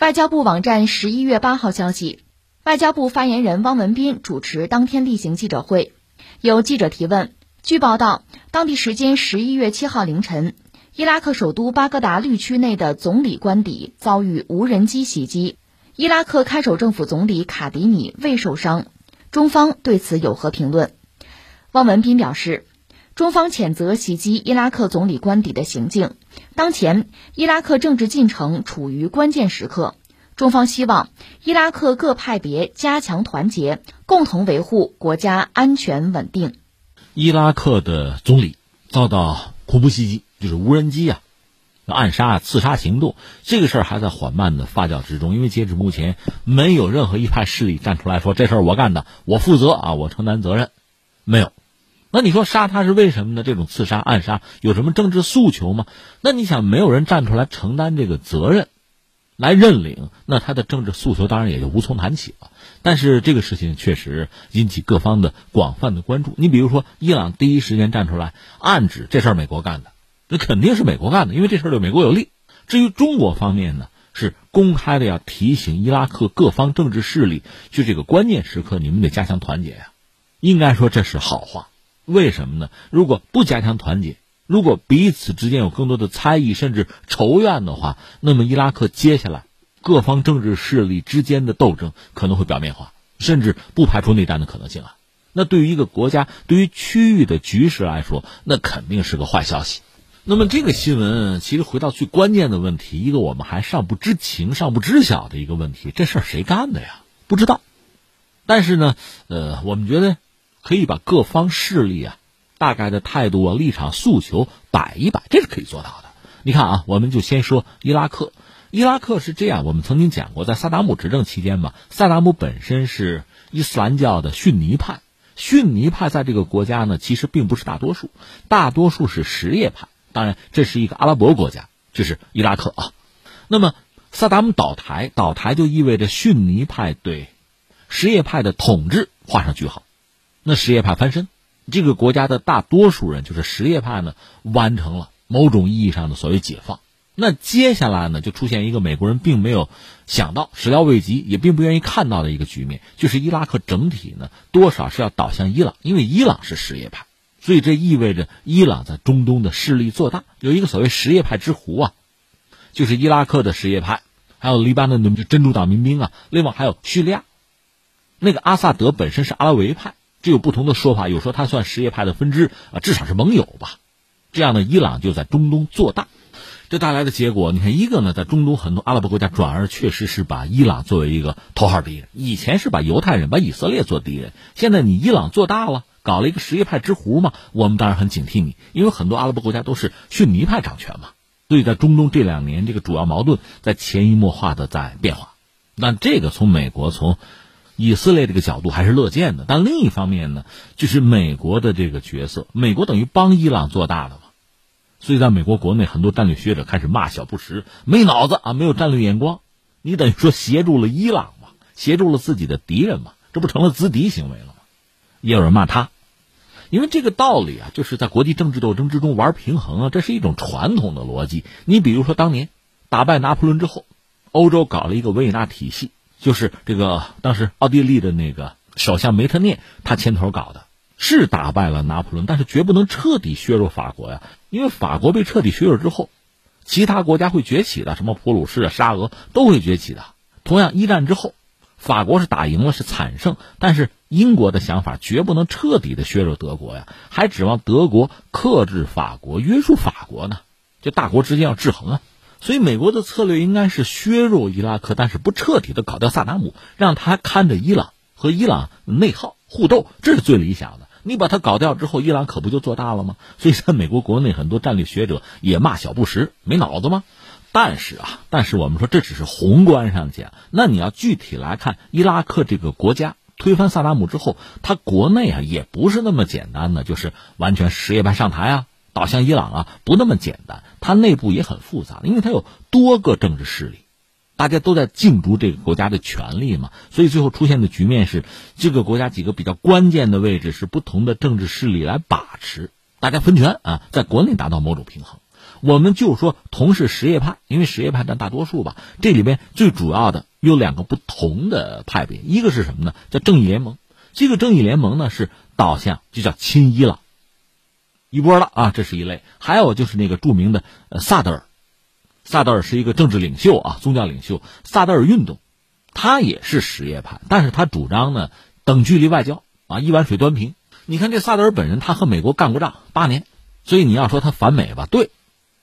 外交部网站十一月八号消息，外交部发言人汪文斌主持当天例行记者会，有记者提问。据报道，当地时间十一月七号凌晨，伊拉克首都巴格达绿区内的总理官邸遭遇无人机袭击，伊拉克看守政府总理卡迪米未受伤。中方对此有何评论？汪文斌表示，中方谴责袭击伊拉克总理官邸的行径。当前，伊拉克政治进程处于关键时刻，中方希望伊拉克各派别加强团结，共同维护国家安全稳定。伊拉克的总理遭到恐怖袭击，就是无人机啊，暗杀、刺杀行动，这个事儿还在缓慢的发酵之中。因为截止目前，没有任何一派势力站出来说这事儿我干的，我负责啊，我承担责任，没有。那你说杀他是为什么呢？这种刺杀、暗杀有什么政治诉求吗？那你想，没有人站出来承担这个责任，来认领，那他的政治诉求当然也就无从谈起了。但是这个事情确实引起各方的广泛的关注。你比如说，伊朗第一时间站出来暗指这事儿美国干的，那肯定是美国干的，因为这事儿对美国有利。至于中国方面呢，是公开的要提醒伊拉克各方政治势力，就这个关键时刻，你们得加强团结呀。应该说这是好话。为什么呢？如果不加强团结，如果彼此之间有更多的猜疑甚至仇怨的话，那么伊拉克接下来各方政治势力之间的斗争可能会表面化，甚至不排除内战的可能性啊。那对于一个国家、对于区域的局势来说，那肯定是个坏消息。那么这个新闻其实回到最关键的问题，一个我们还尚不知情、尚不知晓的一个问题：这事儿谁干的呀？不知道。但是呢，呃，我们觉得。可以把各方势力啊，大概的态度啊、立场、诉求摆一摆，这是可以做到的。你看啊，我们就先说伊拉克。伊拉克是这样，我们曾经讲过，在萨达姆执政期间嘛，萨达姆本身是伊斯兰教的逊尼派，逊尼派在这个国家呢，其实并不是大多数，大多数是什叶派。当然，这是一个阿拉伯国家，这是伊拉克啊。那么，萨达姆倒台，倒台就意味着逊尼派对什叶派的统治画上句号。那什叶派翻身，这个国家的大多数人就是什叶派呢，完成了某种意义上的所谓解放。那接下来呢，就出现一个美国人并没有想到、始料未及、也并不愿意看到的一个局面，就是伊拉克整体呢多少是要倒向伊朗，因为伊朗是什叶派，所以这意味着伊朗在中东的势力做大，有一个所谓什叶派之湖啊，就是伊拉克的什叶派，还有黎巴嫩的真主党民兵啊，另外还有叙利亚，那个阿萨德本身是阿拉维派。这有不同的说法，有说他算什叶派的分支啊，至少是盟友吧。这样呢，伊朗就在中东做大，这带来的结果，你看，一个呢，在中东很多阿拉伯国家转而确实是把伊朗作为一个头号敌人。以前是把犹太人、把以色列做敌人，现在你伊朗做大了，搞了一个什叶派之湖嘛，我们当然很警惕你，因为很多阿拉伯国家都是逊尼派掌权嘛。所以在中东这两年，这个主要矛盾在潜移默化的在变化。那这个从美国从。以色列这个角度还是乐见的，但另一方面呢，就是美国的这个角色，美国等于帮伊朗做大了嘛，所以在美国国内很多战略学者开始骂小布什没脑子啊，没有战略眼光，你等于说协助了伊朗嘛，协助了自己的敌人嘛，这不成了资敌行为了吗？也有人骂他，因为这个道理啊，就是在国际政治斗争之中玩平衡啊，这是一种传统的逻辑。你比如说当年打败拿破仑之后，欧洲搞了一个维也纳体系。就是这个，当时奥地利的那个首相梅特涅，他牵头搞的，是打败了拿破仑，但是绝不能彻底削弱法国呀。因为法国被彻底削弱之后，其他国家会崛起的，什么普鲁士啊、沙俄都会崛起的。同样，一战之后，法国是打赢了，是惨胜，但是英国的想法绝不能彻底的削弱德国呀，还指望德国克制法国、约束法国呢？这大国之间要制衡啊。所以，美国的策略应该是削弱伊拉克，但是不彻底的搞掉萨达姆，让他看着伊朗和伊朗内耗互斗，这是最理想的。你把他搞掉之后，伊朗可不就做大了吗？所以在美国国内，很多战略学者也骂小布什没脑子吗？但是啊，但是我们说这只是宏观上讲，那你要具体来看，伊拉克这个国家推翻萨达姆之后，他国内啊也不是那么简单的，就是完全什叶派上台啊。倒向伊朗啊，不那么简单，它内部也很复杂，因为它有多个政治势力，大家都在竞逐这个国家的权利嘛，所以最后出现的局面是，这个国家几个比较关键的位置是不同的政治势力来把持，大家分权啊，在国内达到某种平衡。我们就说同是什叶派，因为什叶派占大多数吧。这里边最主要的有两个不同的派别，一个是什么呢？叫正义联盟。这个正义联盟呢是导向就叫亲伊朗一波了啊，这是一类。还有就是那个著名的呃萨德尔，萨德尔是一个政治领袖啊，宗教领袖。萨德尔运动，他也是什叶派，但是他主张呢等距离外交啊，一碗水端平。你看这萨德尔本人，他和美国干过仗八年，所以你要说他反美吧，对，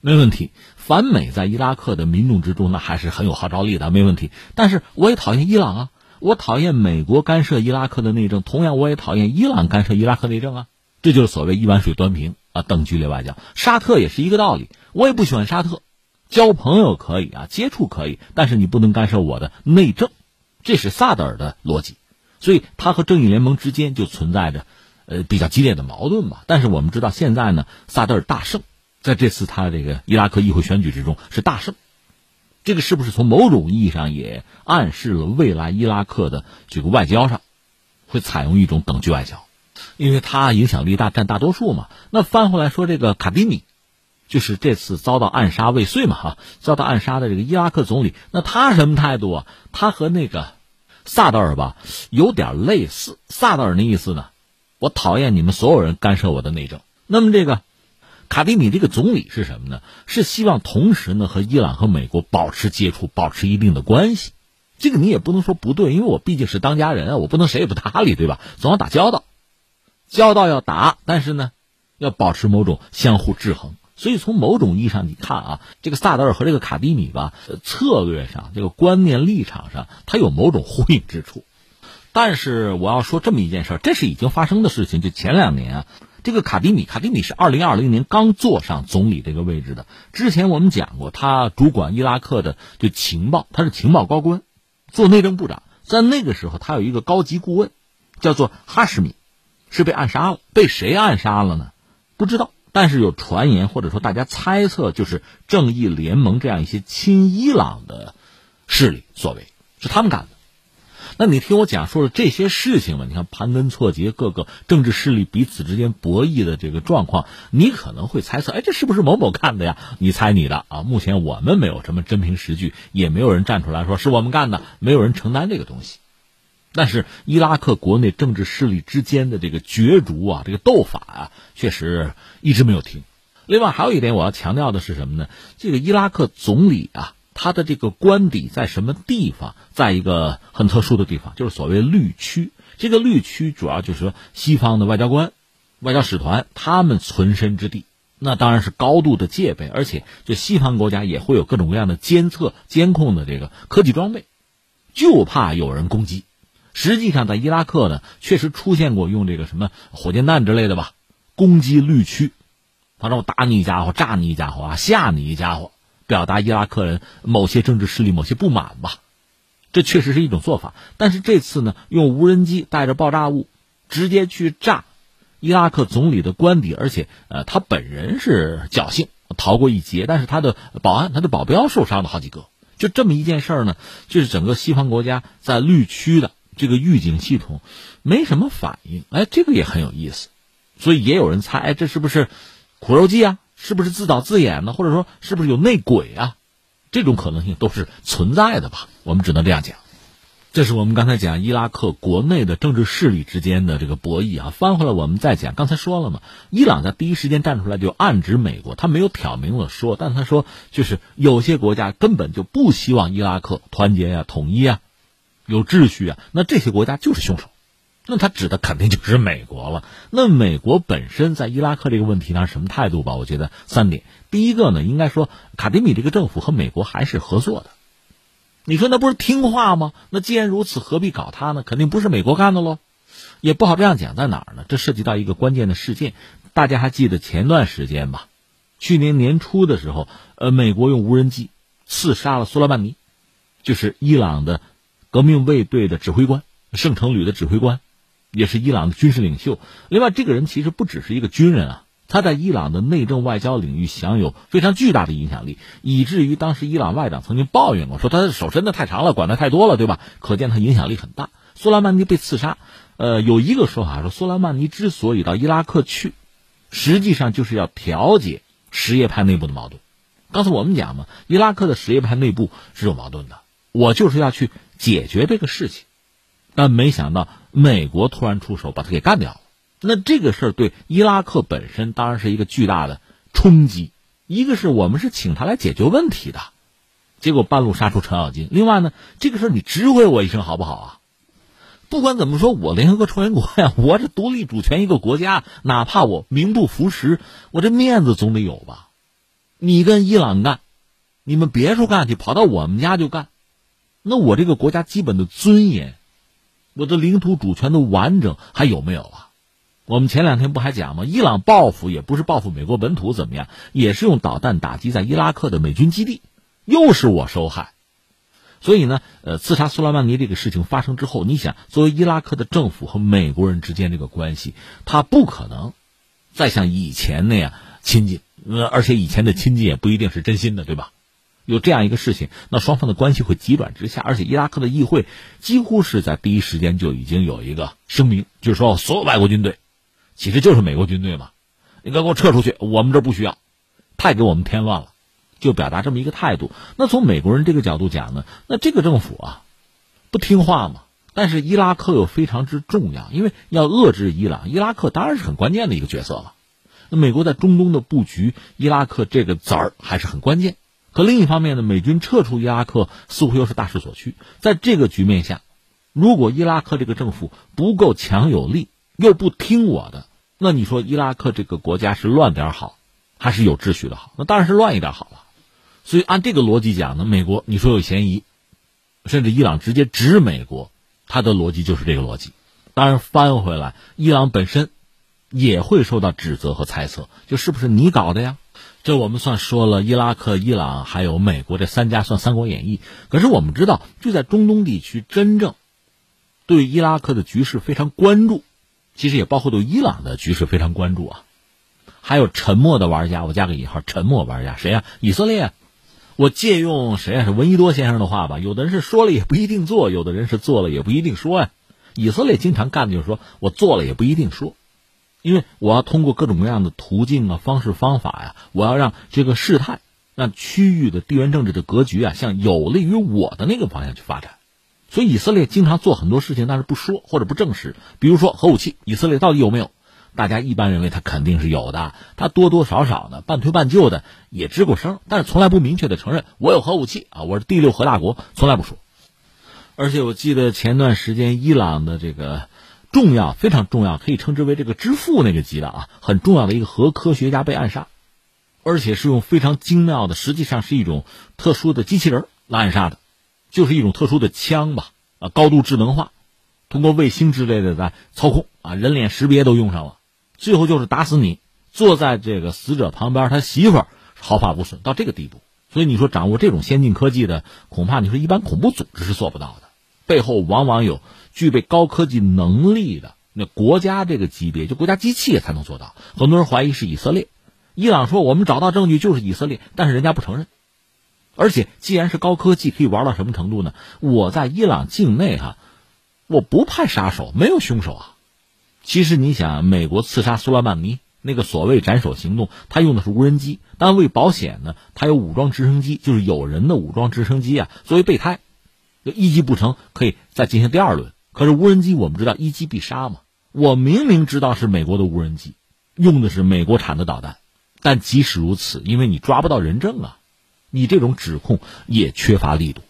没问题。反美在伊拉克的民众之中，那还是很有号召力的，没问题。但是我也讨厌伊朗啊，我讨厌美国干涉伊拉克的内政，同样我也讨厌伊朗干涉伊拉克内政啊。这就是所谓一碗水端平啊，等距离外交。沙特也是一个道理，我也不喜欢沙特，交朋友可以啊，接触可以，但是你不能干涉我的内政，这是萨德尔的逻辑。所以他和正义联盟之间就存在着。呃，比较激烈的矛盾吧。但是我们知道，现在呢，萨德尔大胜，在这次他这个伊拉克议会选举之中是大胜。这个是不是从某种意义上也暗示了未来伊拉克的这个外交上会采用一种等距外交？因为他影响力大，占大多数嘛。那翻回来说，这个卡迪米，就是这次遭到暗杀未遂嘛，哈，遭到暗杀的这个伊拉克总理，那他什么态度啊？他和那个萨德尔吧有点类似。萨德尔那意思呢？我讨厌你们所有人干涉我的内政。那么这个卡迪米这个总理是什么呢？是希望同时呢和伊朗和美国保持接触，保持一定的关系。这个你也不能说不对，因为我毕竟是当家人啊，我不能谁也不搭理，对吧？总要打交道，交道要打，但是呢要保持某种相互制衡。所以从某种意义上，你看啊，这个萨德尔和这个卡迪米吧，策略上、这个观念立场上，它有某种呼应之处。但是我要说这么一件事，这是已经发生的事情。就前两年啊，这个卡迪米，卡迪米是二零二零年刚坐上总理这个位置的。之前我们讲过，他主管伊拉克的就情报，他是情报高官，做内政部长。在那个时候，他有一个高级顾问，叫做哈什米，是被暗杀了。被谁暗杀了呢？不知道。但是有传言或者说大家猜测，就是正义联盟这样一些亲伊朗的势力所为，是他们干的。那你听我讲述了这些事情吧，你看盘根错节，各个政治势力彼此之间博弈的这个状况，你可能会猜测，哎，这是不是某某干的呀？你猜你的啊！目前我们没有什么真凭实据，也没有人站出来说是我们干的，没有人承担这个东西。但是伊拉克国内政治势力之间的这个角逐啊，这个斗法啊，确实一直没有停。另外还有一点我要强调的是什么呢？这个伊拉克总理啊。他的这个官邸在什么地方？在一个很特殊的地方，就是所谓绿区。这个绿区主要就是说西方的外交官、外交使团他们存身之地。那当然是高度的戒备，而且就西方国家也会有各种各样的监测、监控的这个科技装备，就怕有人攻击。实际上，在伊拉克呢，确实出现过用这个什么火箭弹之类的吧，攻击绿区，反正我打你一家伙，炸你一家伙啊，吓你一家伙。表达伊拉克人某些政治势力某些不满吧，这确实是一种做法。但是这次呢，用无人机带着爆炸物，直接去炸伊拉克总理的官邸，而且呃，他本人是侥幸逃过一劫，但是他的保安、他的保镖受伤了好几个。就这么一件事儿呢，就是整个西方国家在绿区的这个预警系统没什么反应，哎，这个也很有意思。所以也有人猜，哎，这是不是苦肉计啊？是不是自导自演呢？或者说是不是有内鬼啊？这种可能性都是存在的吧？我们只能这样讲。这是我们刚才讲伊拉克国内的政治势力之间的这个博弈啊。翻回来我们再讲，刚才说了嘛，伊朗在第一时间站出来就暗指美国，他没有挑明了说，但他说就是有些国家根本就不希望伊拉克团结呀、统一啊、有秩序啊，那这些国家就是凶手。那他指的肯定就是美国了。那美国本身在伊拉克这个问题上什么态度吧？我觉得三点。第一个呢，应该说卡迪米这个政府和美国还是合作的。你说那不是听话吗？那既然如此，何必搞他呢？肯定不是美国干的喽。也不好这样讲，在哪儿呢？这涉及到一个关键的事件。大家还记得前段时间吧？去年年初的时候，呃，美国用无人机刺杀了苏莱曼尼，就是伊朗的革命卫队的指挥官，圣城旅的指挥官。也是伊朗的军事领袖。另外，这个人其实不只是一个军人啊，他在伊朗的内政外交领域享有非常巨大的影响力，以至于当时伊朗外长曾经抱怨过，说他的手伸的太长了，管的太多了，对吧？可见他影响力很大。苏莱曼尼被刺杀，呃，有一个说法说，苏莱曼尼之所以到伊拉克去，实际上就是要调解什叶派内部的矛盾。刚才我们讲嘛，伊拉克的什叶派内部是有矛盾的，我就是要去解决这个事情，但没想到美国突然出手把他给干掉了。那这个事儿对伊拉克本身当然是一个巨大的冲击。一个是我们是请他来解决问题的，结果半路杀出程咬金。另外呢，这个事儿你指挥我一声好不好啊？不管怎么说，我联合国成员国呀，我是独立主权一个国家，哪怕我名不符实，我这面子总得有吧？你跟伊朗干，你们别处干去，跑到我们家就干，那我这个国家基本的尊严，我的领土主权的完整还有没有啊？我们前两天不还讲吗？伊朗报复也不是报复美国本土怎么样，也是用导弹打击在伊拉克的美军基地，又是我受害。所以呢，呃，刺杀苏莱曼尼这个事情发生之后，你想，作为伊拉克的政府和美国人之间这个关系，他不可能再像以前那样亲近，呃，而且以前的亲近也不一定是真心的，对吧？有这样一个事情，那双方的关系会急转直下，而且伊拉克的议会几乎是在第一时间就已经有一个声明，就是说所有外国军队，其实就是美国军队嘛，你该给我撤出去，我们这不需要，太给我们添乱了。就表达这么一个态度。那从美国人这个角度讲呢，那这个政府啊，不听话嘛。但是伊拉克又非常之重要，因为要遏制伊朗，伊拉克当然是很关键的一个角色了。那美国在中东的布局，伊拉克这个子儿还是很关键。可另一方面呢，美军撤出伊拉克似乎又是大势所趋。在这个局面下，如果伊拉克这个政府不够强有力，又不听我的，那你说伊拉克这个国家是乱点好，还是有秩序的好？那当然是乱一点好了。所以按这个逻辑讲呢，美国你说有嫌疑，甚至伊朗直接指美国，他的逻辑就是这个逻辑。当然翻回来，伊朗本身也会受到指责和猜测，就是不是你搞的呀？这我们算说了，伊拉克、伊朗还有美国这三家算《三国演义》。可是我们知道，就在中东地区，真正对伊拉克的局势非常关注，其实也包括对伊朗的局势非常关注啊。还有沉默的玩家，我加个引号，沉默玩家谁呀？以色列。我借用谁啊？是闻一多先生的话吧。有的人是说了也不一定做，有的人是做了也不一定说呀。以色列经常干的就是说我做了也不一定说，因为我要通过各种各样的途径啊、方式方法呀，我要让这个事态、让区域的地缘政治的格局啊，向有利于我的那个方向去发展。所以以色列经常做很多事情，但是不说或者不证实。比如说核武器，以色列到底有没有？大家一般认为他肯定是有的，他多多少少的半推半就的也吱过声，但是从来不明确的承认我有核武器啊，我是第六核大国，从来不说。而且我记得前段时间伊朗的这个重要、非常重要，可以称之为这个之父那个级的啊，很重要的一个核科学家被暗杀，而且是用非常精妙的，实际上是一种特殊的机器人来暗杀的，就是一种特殊的枪吧，啊，高度智能化，通过卫星之类的在操控啊，人脸识别都用上了。最后就是打死你，坐在这个死者旁边，他媳妇毫发无损到这个地步。所以你说掌握这种先进科技的，恐怕你说一般恐怖组织是做不到的。背后往往有具备高科技能力的那国家这个级别，就国家机器才能做到。很多人怀疑是以色列，伊朗说我们找到证据就是以色列，但是人家不承认。而且既然是高科技，可以玩到什么程度呢？我在伊朗境内哈，我不派杀手，没有凶手啊。其实你想，美国刺杀苏莱曼尼那个所谓斩首行动，他用的是无人机，但为保险呢，他有武装直升机，就是有人的武装直升机啊，作为备胎，一击不成可以再进行第二轮。可是无人机我们知道一击必杀嘛，我明明知道是美国的无人机，用的是美国产的导弹，但即使如此，因为你抓不到人证啊，你这种指控也缺乏力度。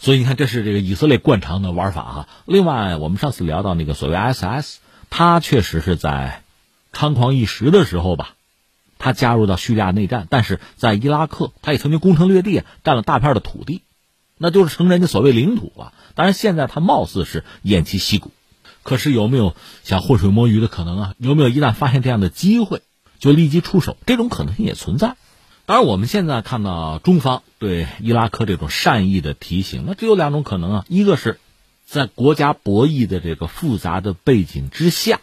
所以你看，这是这个以色列惯常的玩法哈。另外，我们上次聊到那个所谓 SS。他确实是在猖狂一时的时候吧，他加入到叙利亚内战，但是在伊拉克，他也曾经攻城略地，占了大片的土地，那就是成人家所谓领土了。当然，现在他貌似是偃旗息鼓，可是有没有想浑水摸鱼的可能啊？有没有一旦发现这样的机会，就立即出手？这种可能性也存在。当然，我们现在看到中方对伊拉克这种善意的提醒，那只有两种可能啊，一个是。在国家博弈的这个复杂的背景之下，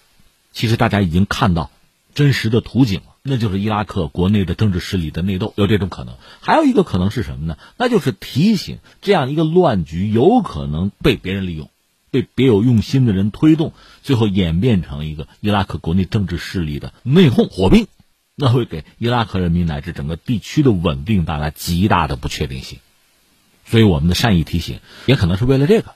其实大家已经看到真实的图景，那就是伊拉克国内的政治势力的内斗，有这种可能。还有一个可能是什么呢？那就是提醒这样一个乱局有可能被别人利用，被别有用心的人推动，最后演变成一个伊拉克国内政治势力的内讧火并。那会给伊拉克人民乃至整个地区的稳定带来极大的不确定性。所以我们的善意提醒，也可能是为了这个。